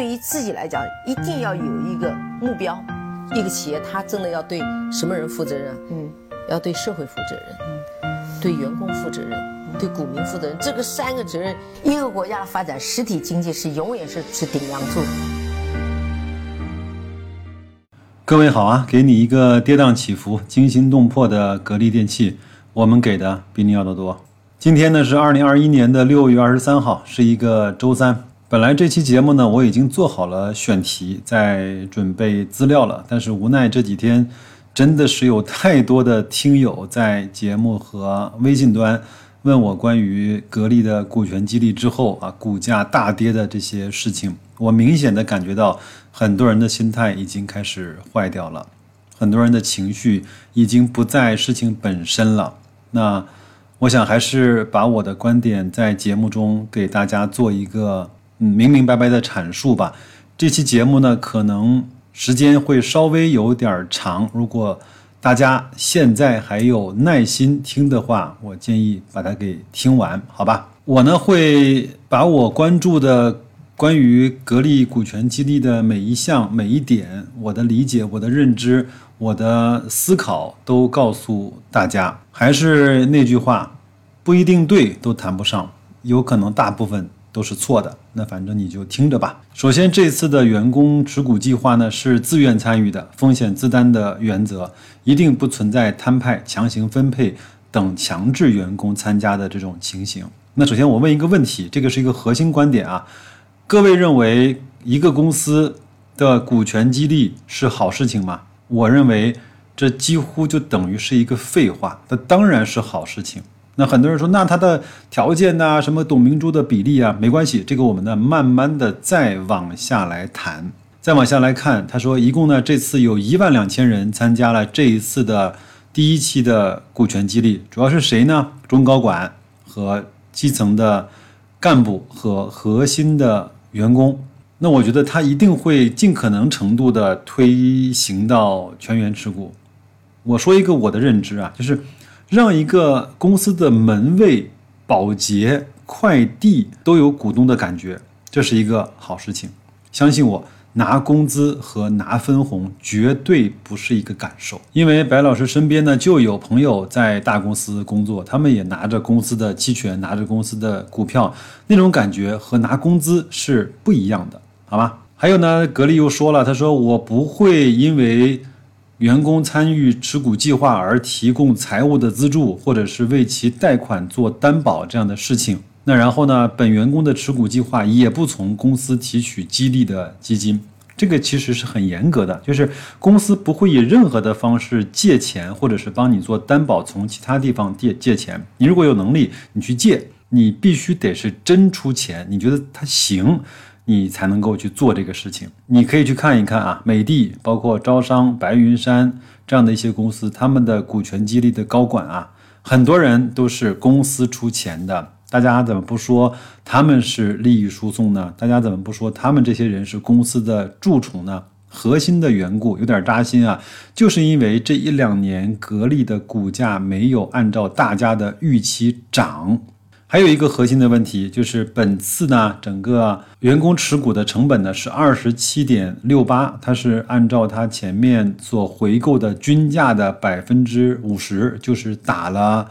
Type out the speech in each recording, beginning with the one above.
对于自己来讲，一定要有一个目标。一个企业，它真的要对什么人负责任？嗯，要对社会负责任，嗯，对员工负责任，对股民负责任。这个三个责任，一个国家的发展，实体经济是永远是是顶梁柱。各位好啊，给你一个跌宕起伏、惊心动魄的格力电器，我们给的比你要的多。今天呢是二零二一年的六月二十三号，是一个周三。本来这期节目呢，我已经做好了选题，在准备资料了，但是无奈这几天真的是有太多的听友在节目和微信端问我关于格力的股权激励之后啊，股价大跌的这些事情，我明显的感觉到很多人的心态已经开始坏掉了，很多人的情绪已经不在事情本身了。那我想还是把我的观点在节目中给大家做一个。嗯，明明白白的阐述吧。这期节目呢，可能时间会稍微有点长。如果大家现在还有耐心听的话，我建议把它给听完，好吧？我呢会把我关注的关于格力股权激励的每一项、每一点，我的理解、我的认知、我的思考都告诉大家。还是那句话，不一定对，都谈不上，有可能大部分。都是错的，那反正你就听着吧。首先，这次的员工持股计划呢是自愿参与的，风险自担的原则，一定不存在摊派、强行分配等强制员工参加的这种情形。那首先我问一个问题，这个是一个核心观点啊，各位认为一个公司的股权激励是好事情吗？我认为这几乎就等于是一个废话，那当然是好事情。那很多人说，那他的条件呐，什么董明珠的比例啊，没关系，这个我们呢慢慢的再往下来谈，再往下来看。他说，一共呢这次有一万两千人参加了这一次的第一期的股权激励，主要是谁呢？中高管和基层的干部和核心的员工。那我觉得他一定会尽可能程度的推行到全员持股。我说一个我的认知啊，就是。让一个公司的门卫、保洁、快递都有股东的感觉，这是一个好事情。相信我，拿工资和拿分红绝对不是一个感受。因为白老师身边呢就有朋友在大公司工作，他们也拿着公司的期权，拿着公司的股票，那种感觉和拿工资是不一样的，好吗？还有呢，格力又说了，他说我不会因为。员工参与持股计划而提供财务的资助，或者是为其贷款做担保这样的事情。那然后呢？本员工的持股计划也不从公司提取激励的基金。这个其实是很严格的，就是公司不会以任何的方式借钱，或者是帮你做担保，从其他地方借借钱。你如果有能力，你去借，你必须得是真出钱，你觉得他行。你才能够去做这个事情。你可以去看一看啊，美的、包括招商、白云山这样的一些公司，他们的股权激励的高管啊，很多人都是公司出钱的。大家怎么不说他们是利益输送呢？大家怎么不说他们这些人是公司的蛀虫呢？核心的缘故有点扎心啊，就是因为这一两年格力的股价没有按照大家的预期涨。还有一个核心的问题就是，本次呢，整个员工持股的成本呢是二十七点六八，它是按照它前面所回购的均价的百分之五十，就是打了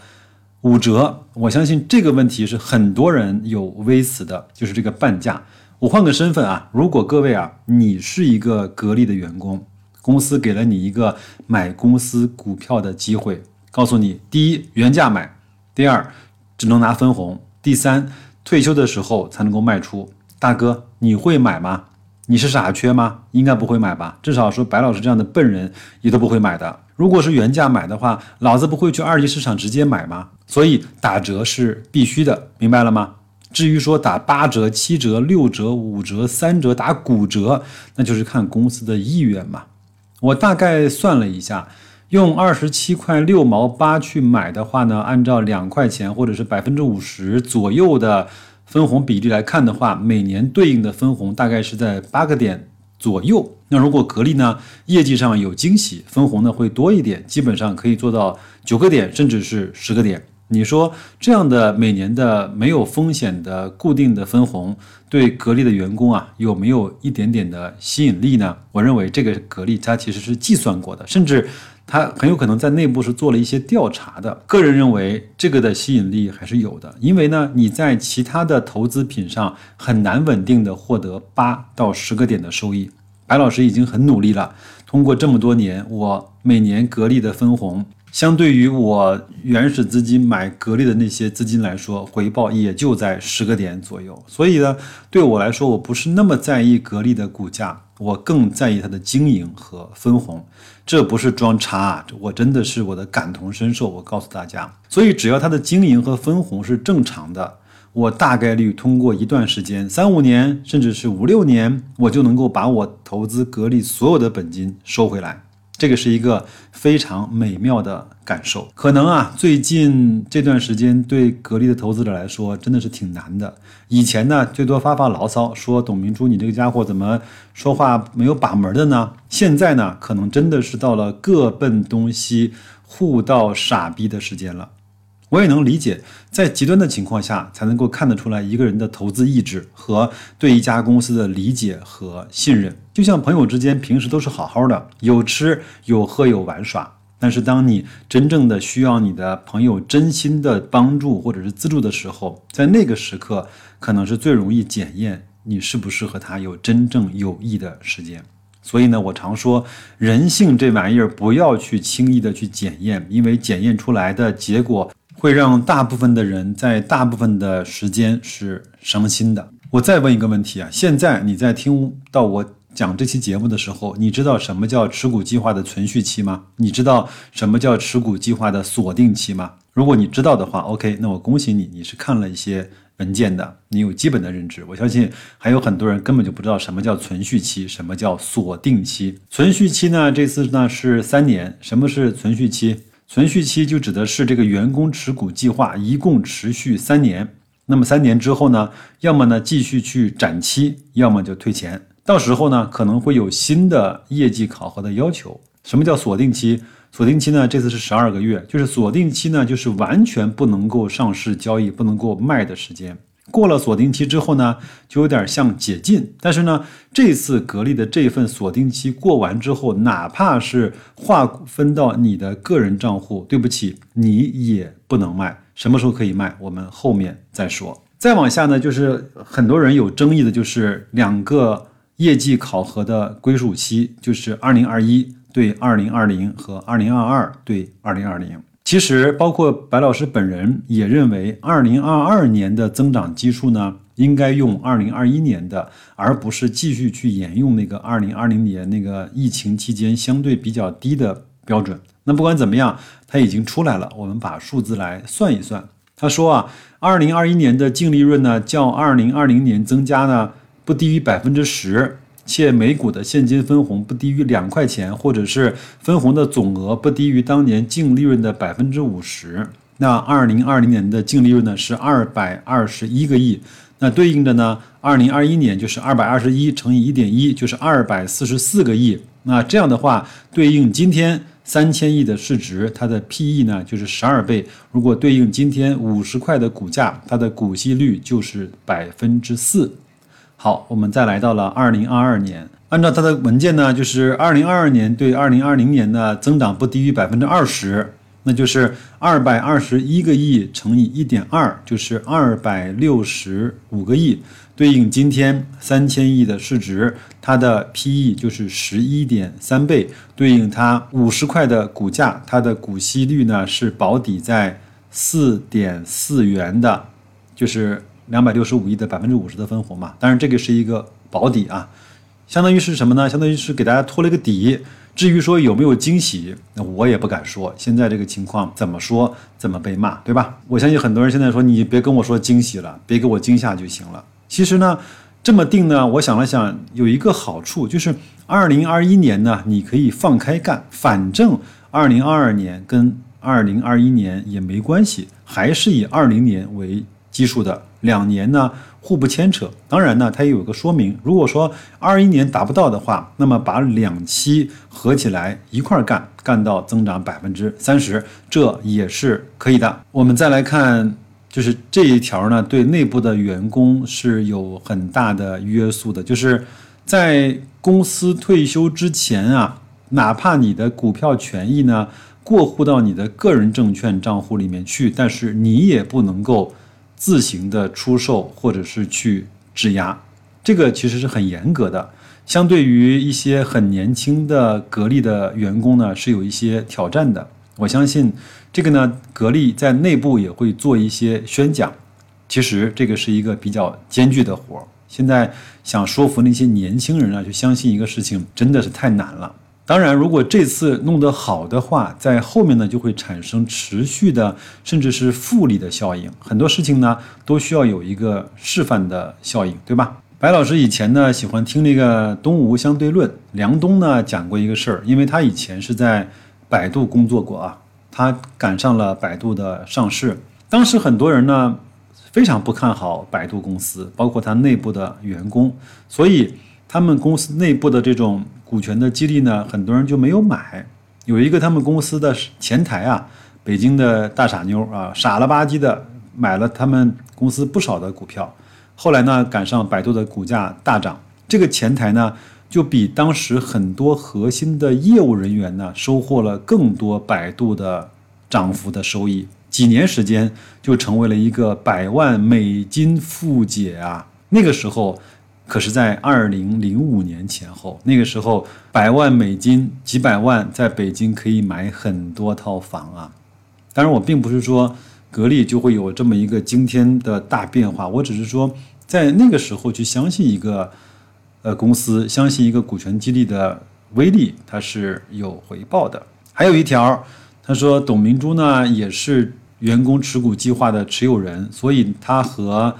五折。我相信这个问题是很多人有微词的，就是这个半价。我换个身份啊，如果各位啊，你是一个格力的员工，公司给了你一个买公司股票的机会，告诉你，第一原价买，第二。只能拿分红。第三，退休的时候才能够卖出。大哥，你会买吗？你是傻缺吗？应该不会买吧？至少说白老师这样的笨人也都不会买的。如果是原价买的话，老子不会去二级市场直接买吗？所以打折是必须的，明白了吗？至于说打八折、七折、六折、五折、三折打骨折，那就是看公司的意愿嘛。我大概算了一下。用二十七块六毛八去买的话呢，按照两块钱或者是百分之五十左右的分红比例来看的话，每年对应的分红大概是在八个点左右。那如果格力呢业绩上有惊喜，分红呢会多一点，基本上可以做到九个点甚至是十个点。你说这样的每年的没有风险的固定的分红，对格力的员工啊有没有一点点的吸引力呢？我认为这个格力它其实是计算过的，甚至他很有可能在内部是做了一些调查的。个人认为这个的吸引力还是有的，因为呢你在其他的投资品上很难稳定的获得八到十个点的收益。白老师已经很努力了，通过这么多年，我每年格力的分红。相对于我原始资金买格力的那些资金来说，回报也就在十个点左右。所以呢，对我来说，我不是那么在意格力的股价，我更在意它的经营和分红。这不是装叉啊，我真的是我的感同身受。我告诉大家，所以只要它的经营和分红是正常的，我大概率通过一段时间，三五年，甚至是五六年，我就能够把我投资格力所有的本金收回来。这个是一个非常美妙的感受。可能啊，最近这段时间对格力的投资者来说真的是挺难的。以前呢，最多发发牢骚，说董明珠你这个家伙怎么说话没有把门的呢？现在呢，可能真的是到了各奔东西、互道傻逼的时间了。我也能理解，在极端的情况下，才能够看得出来一个人的投资意志和对一家公司的理解和信任。就像朋友之间平时都是好好的，有吃有喝有玩耍，但是当你真正的需要你的朋友真心的帮助或者是资助的时候，在那个时刻，可能是最容易检验你是不是和他有真正有益的时间。所以呢，我常说，人性这玩意儿不要去轻易的去检验，因为检验出来的结果。会让大部分的人在大部分的时间是伤心的。我再问一个问题啊，现在你在听到我讲这期节目的时候，你知道什么叫持股计划的存续期吗？你知道什么叫持股计划的锁定期吗？如果你知道的话，OK，那我恭喜你，你是看了一些文件的，你有基本的认知。我相信还有很多人根本就不知道什么叫存续期，什么叫锁定期。存续期呢，这次呢是三年。什么是存续期？存续期就指的是这个员工持股计划一共持续三年，那么三年之后呢，要么呢继续去展期，要么就退钱。到时候呢，可能会有新的业绩考核的要求。什么叫锁定期？锁定期呢，这次是十二个月，就是锁定期呢，就是完全不能够上市交易、不能够卖的时间。过了锁定期之后呢，就有点像解禁。但是呢，这次格力的这份锁定期过完之后，哪怕是划分到你的个人账户，对不起，你也不能卖。什么时候可以卖？我们后面再说。再往下呢，就是很多人有争议的，就是两个业绩考核的归属期，就是二零二一对二零二零和二零二二对二零二零。其实，包括白老师本人也认为，二零二二年的增长基数呢，应该用二零二一年的，而不是继续去沿用那个二零二零年那个疫情期间相对比较低的标准。那不管怎么样，它已经出来了，我们把数字来算一算。他说啊，二零二一年的净利润呢，较二零二零年增加呢，不低于百分之十。且每股的现金分红不低于两块钱，或者是分红的总额不低于当年净利润的百分之五十。那二零二零年的净利润呢是二百二十一个亿，那对应的呢，二零二一年就是二百二十一乘以一点一，就是二百四十四个亿。那这样的话，对应今天三千亿的市值，它的 P/E 呢就是十二倍。如果对应今天五十块的股价，它的股息率就是百分之四。好，我们再来到了二零二二年，按照它的文件呢，就是二零二二年对二零二零年的增长不低于百分之二十，那就是二百二十一个亿乘以一点二，就是二百六十五个亿，对应今天三千亿的市值，它的 P/E 就是十一点三倍，对应它五十块的股价，它的股息率呢是保底在四点四元的，就是。两百六十五亿的百分之五十的分红嘛，当然这个是一个保底啊，相当于是什么呢？相当于是给大家托了个底。至于说有没有惊喜，那我也不敢说。现在这个情况怎么说怎么被骂，对吧？我相信很多人现在说你别跟我说惊喜了，别给我惊吓就行了。其实呢，这么定呢，我想了想，有一个好处就是二零二一年呢，你可以放开干，反正二零二二年跟二零二一年也没关系，还是以二零年为。基数的，两年呢互不牵扯。当然呢，它也有个说明，如果说二一年达不到的话，那么把两期合起来一块儿干，干到增长百分之三十，这也是可以的。我们再来看，就是这一条呢，对内部的员工是有很大的约束的，就是在公司退休之前啊，哪怕你的股票权益呢。过户到你的个人证券账户里面去，但是你也不能够自行的出售或者是去质押，这个其实是很严格的。相对于一些很年轻的格力的员工呢，是有一些挑战的。我相信这个呢，格力在内部也会做一些宣讲。其实这个是一个比较艰巨的活儿。现在想说服那些年轻人啊，去相信一个事情，真的是太难了。当然，如果这次弄得好的话，在后面呢就会产生持续的，甚至是复利的效应。很多事情呢都需要有一个示范的效应，对吧？白老师以前呢喜欢听那个《东吴相对论》，梁冬呢讲过一个事儿，因为他以前是在百度工作过啊，他赶上了百度的上市，当时很多人呢非常不看好百度公司，包括他内部的员工，所以他们公司内部的这种。股权的激励呢，很多人就没有买。有一个他们公司的前台啊，北京的大傻妞啊，傻了吧唧的买了他们公司不少的股票。后来呢，赶上百度的股价大涨，这个前台呢，就比当时很多核心的业务人员呢，收获了更多百度的涨幅的收益。几年时间就成为了一个百万美金富姐啊！那个时候。可是，在二零零五年前后，那个时候，百万美金、几百万，在北京可以买很多套房啊。当然，我并不是说格力就会有这么一个惊天的大变化，我只是说，在那个时候去相信一个呃公司，相信一个股权激励的威力，它是有回报的。还有一条，他说董明珠呢也是员工持股计划的持有人，所以他和。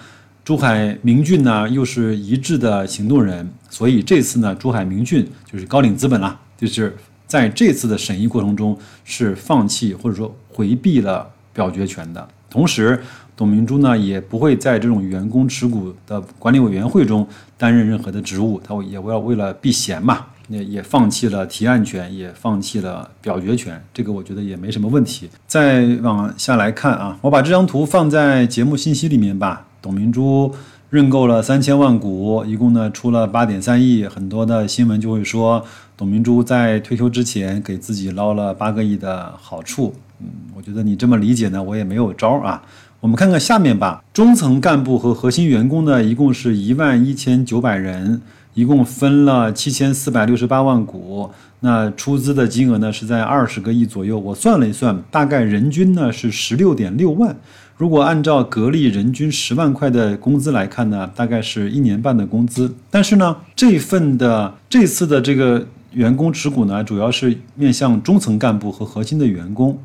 珠海明骏呢，又是一致的行动人，所以这次呢，珠海明骏就是高瓴资本啦，就是在这次的审议过程中是放弃或者说回避了表决权的。同时，董明珠呢也不会在这种员工持股的管理委员会中担任任何的职务，他也要为了避嫌嘛，也也放弃了提案权，也放弃了表决权。这个我觉得也没什么问题。再往下来看啊，我把这张图放在节目信息里面吧。董明珠认购了三千万股，一共呢出了八点三亿。很多的新闻就会说，董明珠在退休之前给自己捞了八个亿的好处。嗯，我觉得你这么理解呢，我也没有招啊。我们看看下面吧。中层干部和核心员工呢，一共是一万一千九百人，一共分了七千四百六十八万股。那出资的金额呢是在二十个亿左右。我算了一算，大概人均呢是十六点六万。如果按照格力人均十万块的工资来看呢，大概是一年半的工资。但是呢，这份的这次的这个员工持股呢，主要是面向中层干部和核心的员工。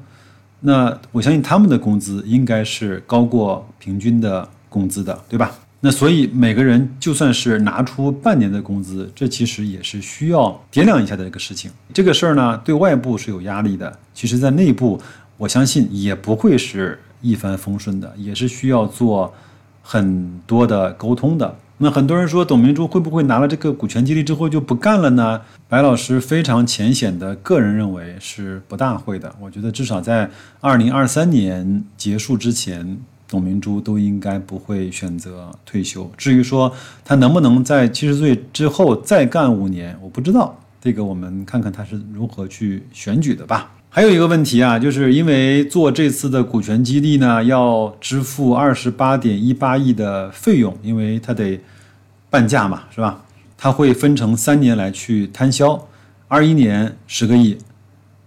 那我相信他们的工资应该是高过平均的工资的，对吧？那所以每个人就算是拿出半年的工资，这其实也是需要掂量一下的一个事情。这个事儿呢，对外部是有压力的，其实在内部，我相信也不会是。一帆风顺的，也是需要做很多的沟通的。那很多人说，董明珠会不会拿了这个股权激励之后就不干了呢？白老师非常浅显的个人认为是不大会的。我觉得至少在二零二三年结束之前，董明珠都应该不会选择退休。至于说他能不能在七十岁之后再干五年，我不知道。这个我们看看他是如何去选举的吧。还有一个问题啊，就是因为做这次的股权激励呢，要支付二十八点一八亿的费用，因为它得半价嘛，是吧？它会分成三年来去摊销，二一年十个亿，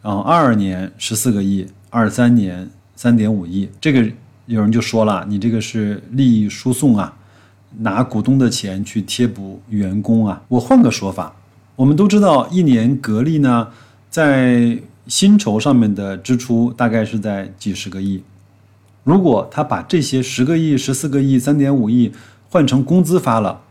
然后二二年十四个亿，二三年三点五亿。这个有人就说了，你这个是利益输送啊，拿股东的钱去贴补员工啊。我换个说法，我们都知道，一年格力呢，在薪酬上面的支出大概是在几十个亿，如果他把这些十个亿、十四个亿、三点五亿换成工资发了，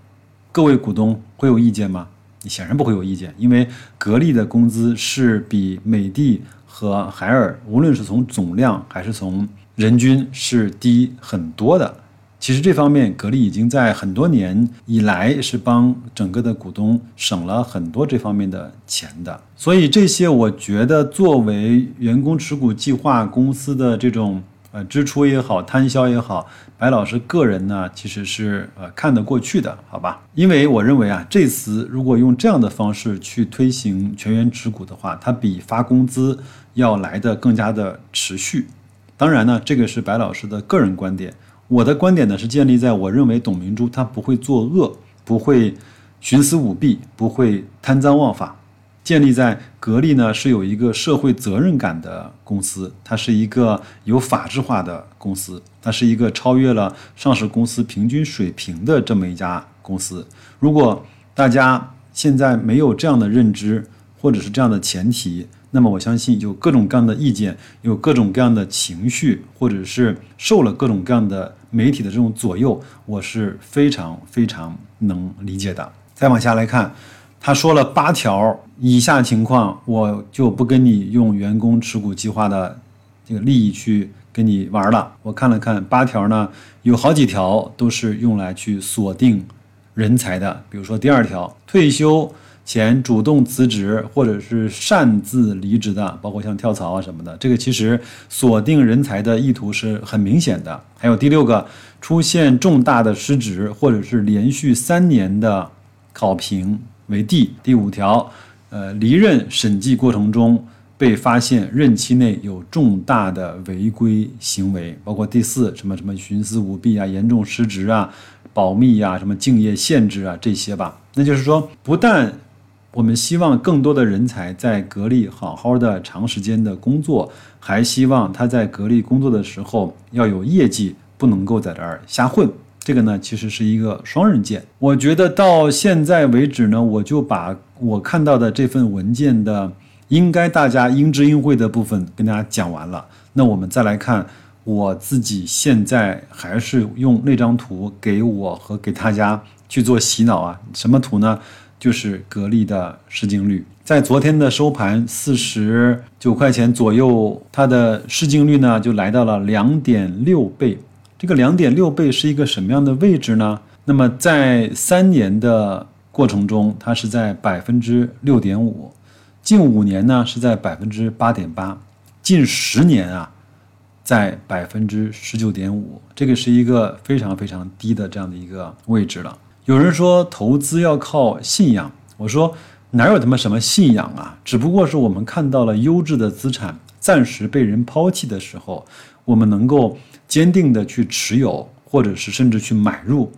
各位股东会有意见吗？你显然不会有意见，因为格力的工资是比美的和海尔，无论是从总量还是从人均是低很多的。其实这方面，格力已经在很多年以来是帮整个的股东省了很多这方面的钱的。所以这些，我觉得作为员工持股计划公司的这种呃支出也好，摊销也好，白老师个人呢其实是呃看得过去的，好吧？因为我认为啊，这次如果用这样的方式去推行全员持股的话，它比发工资要来的更加的持续。当然呢，这个是白老师的个人观点。我的观点呢是建立在我认为董明珠她不会作恶，不会徇私舞弊，不会贪赃枉法。建立在格力呢是有一个社会责任感的公司，它是一个有法制化的公司，它是一个超越了上市公司平均水平的这么一家公司。如果大家现在没有这样的认知，或者是这样的前提。那么我相信有各种各样的意见，有各种各样的情绪，或者是受了各种各样的媒体的这种左右，我是非常非常能理解的。再往下来看，他说了八条以下情况，我就不跟你用员工持股计划的这个利益去跟你玩了。我看了看八条呢，有好几条都是用来去锁定人才的，比如说第二条，退休。前主动辞职或者是擅自离职的，包括像跳槽啊什么的，这个其实锁定人才的意图是很明显的。还有第六个，出现重大的失职或者是连续三年的考评为第。第五条，呃，离任审计过程中被发现任期内有重大的违规行为，包括第四什么什么徇私舞弊啊、严重失职啊、保密呀、什么竞业限制啊这些吧。那就是说，不但我们希望更多的人才在格力好好的长时间的工作，还希望他在格力工作的时候要有业绩，不能够在这儿瞎混。这个呢，其实是一个双刃剑。我觉得到现在为止呢，我就把我看到的这份文件的应该大家应知应会的部分跟大家讲完了。那我们再来看我自己现在还是用那张图给我和给大家去做洗脑啊？什么图呢？就是格力的市净率，在昨天的收盘四十九块钱左右，它的市净率呢就来到了两点六倍。这个两点六倍是一个什么样的位置呢？那么在三年的过程中，它是在百分之六点五；近五年呢是在百分之八点八；近十年啊，在百分之十九点五。这个是一个非常非常低的这样的一个位置了。有人说投资要靠信仰，我说哪有他妈什么信仰啊？只不过是我们看到了优质的资产暂时被人抛弃的时候，我们能够坚定的去持有，或者是甚至去买入。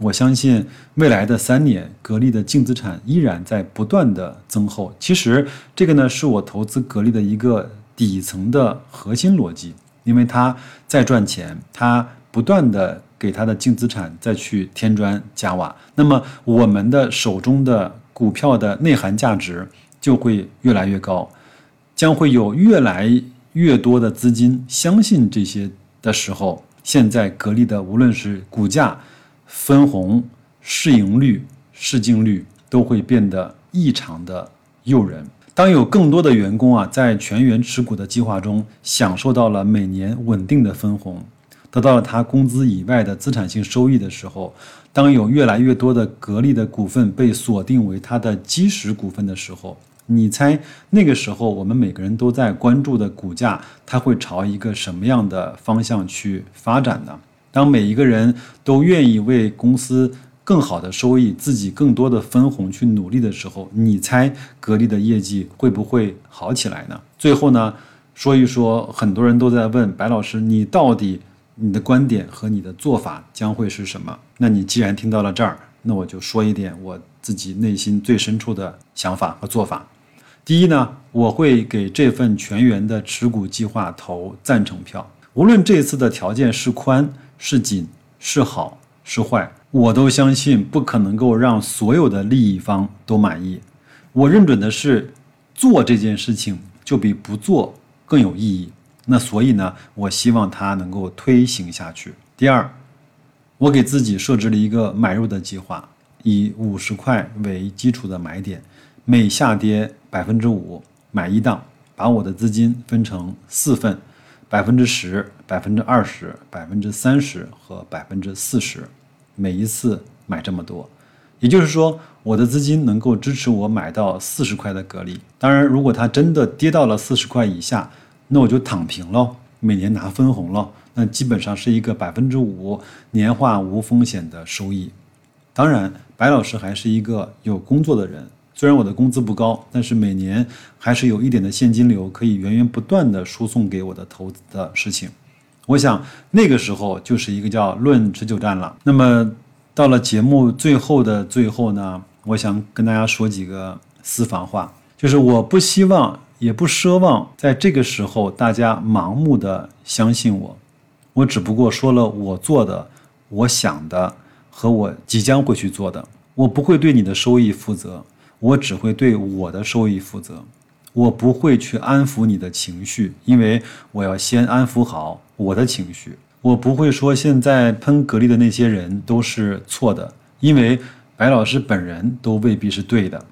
我相信未来的三年，格力的净资产依然在不断的增厚。其实这个呢，是我投资格力的一个底层的核心逻辑，因为它在赚钱，它不断的。给它的净资产再去添砖加瓦，那么我们的手中的股票的内涵价值就会越来越高，将会有越来越多的资金相信这些的时候，现在格力的无论是股价、分红、市盈率、市净率都会变得异常的诱人。当有更多的员工啊在全员持股的计划中享受到了每年稳定的分红。得到了他工资以外的资产性收益的时候，当有越来越多的格力的股份被锁定为他的基石股份的时候，你猜那个时候我们每个人都在关注的股价，它会朝一个什么样的方向去发展呢？当每一个人都愿意为公司更好的收益、自己更多的分红去努力的时候，你猜格力的业绩会不会好起来呢？最后呢，说一说，很多人都在问白老师，你到底？你的观点和你的做法将会是什么？那你既然听到了这儿，那我就说一点我自己内心最深处的想法和做法。第一呢，我会给这份全员的持股计划投赞成票。无论这次的条件是宽是紧是好是坏，我都相信不可能够让所有的利益方都满意。我认准的是，做这件事情就比不做更有意义。那所以呢，我希望它能够推行下去。第二，我给自己设置了一个买入的计划，以五十块为基础的买点，每下跌百分之五买一档，把我的资金分成四份，百分之十、百分之二十、百分之三十和百分之四十，每一次买这么多，也就是说，我的资金能够支持我买到四十块的格力。当然，如果它真的跌到了四十块以下，那我就躺平喽，每年拿分红喽。那基本上是一个百分之五年化无风险的收益。当然，白老师还是一个有工作的人，虽然我的工资不高，但是每年还是有一点的现金流，可以源源不断的输送给我的投资的事情。我想那个时候就是一个叫论持久战了。那么到了节目最后的最后呢，我想跟大家说几个私房话，就是我不希望也不奢望在这个时候大家盲目的相信我。我只不过说了我做的、我想的和我即将会去做的。我不会对你的收益负责，我只会对我的收益负责。我不会去安抚你的情绪，因为我要先安抚好我的情绪。我不会说现在喷格力的那些人都是错的，因为白老师本人都未必是对的。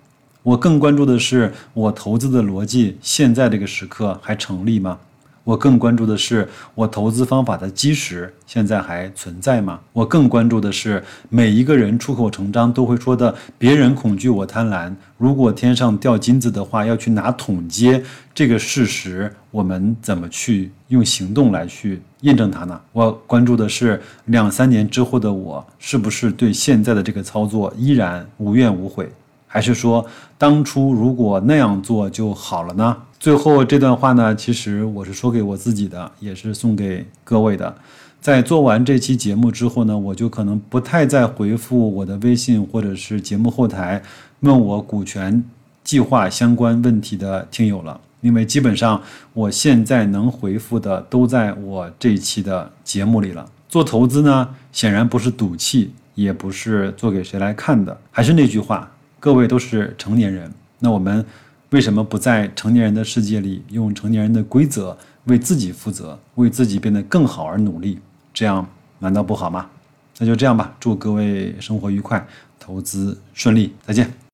我更关注的是我投资的逻辑，现在这个时刻还成立吗？我更关注的是，我投资方法的基石现在还存在吗？我更关注的是，每一个人出口成章都会说的“别人恐惧，我贪婪”。如果天上掉金子的话，要去拿桶接这个事实，我们怎么去用行动来去验证它呢？我关注的是，两三年之后的我，是不是对现在的这个操作依然无怨无悔？还是说，当初如果那样做就好了呢？最后这段话呢，其实我是说给我自己的，也是送给各位的。在做完这期节目之后呢，我就可能不太再回复我的微信或者是节目后台问我股权计划相关问题的听友了，因为基本上我现在能回复的都在我这一期的节目里了。做投资呢，显然不是赌气，也不是做给谁来看的。还是那句话，各位都是成年人，那我们。为什么不在成年人的世界里用成年人的规则为自己负责，为自己变得更好而努力？这样难道不好吗？那就这样吧，祝各位生活愉快，投资顺利，再见。